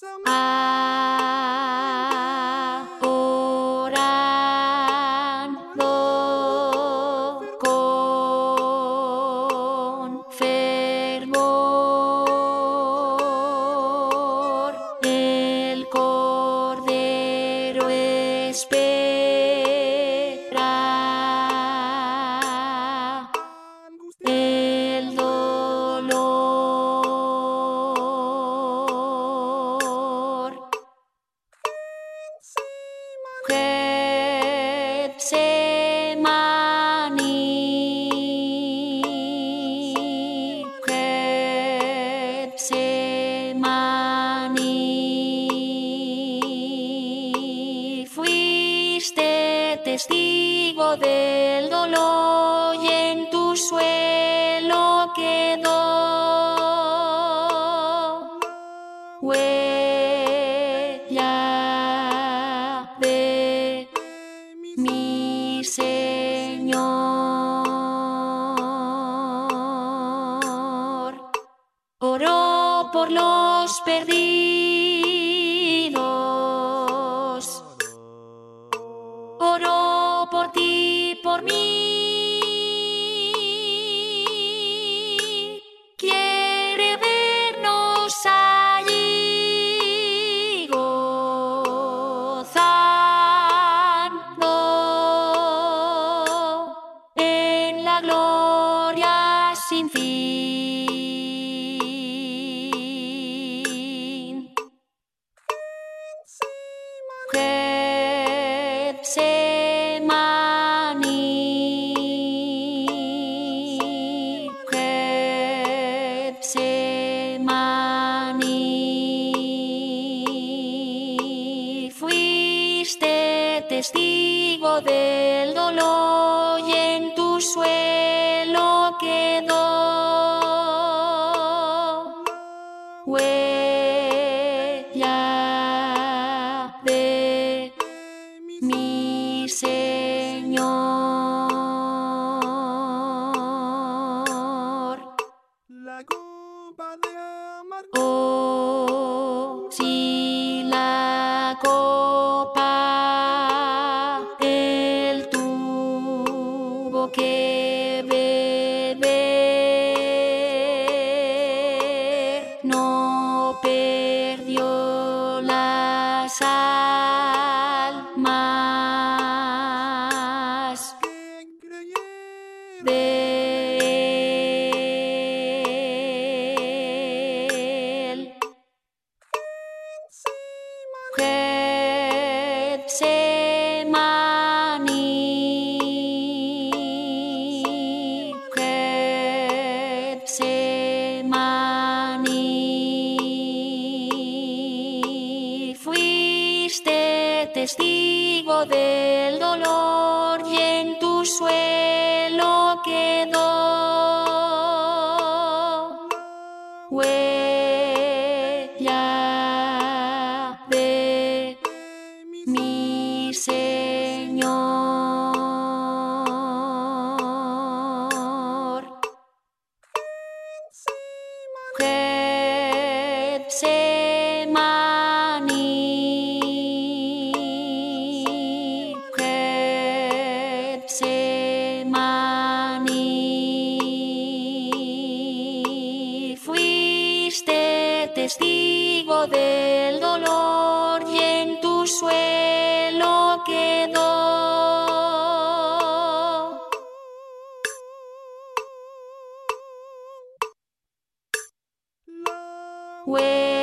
so much. Testigo del dolor y en tu suelo quedó huella de mi Señor. Oró por los perdidos. Testigo del dolor y en tu suelo quedó. Huella de mi Señor. La copa de amargura. Oh, si que beber, no perdió de él. Getsemani, testigo del dolor y en tu suelo quedó testigo del dolor y en tu suelo quedó. Huella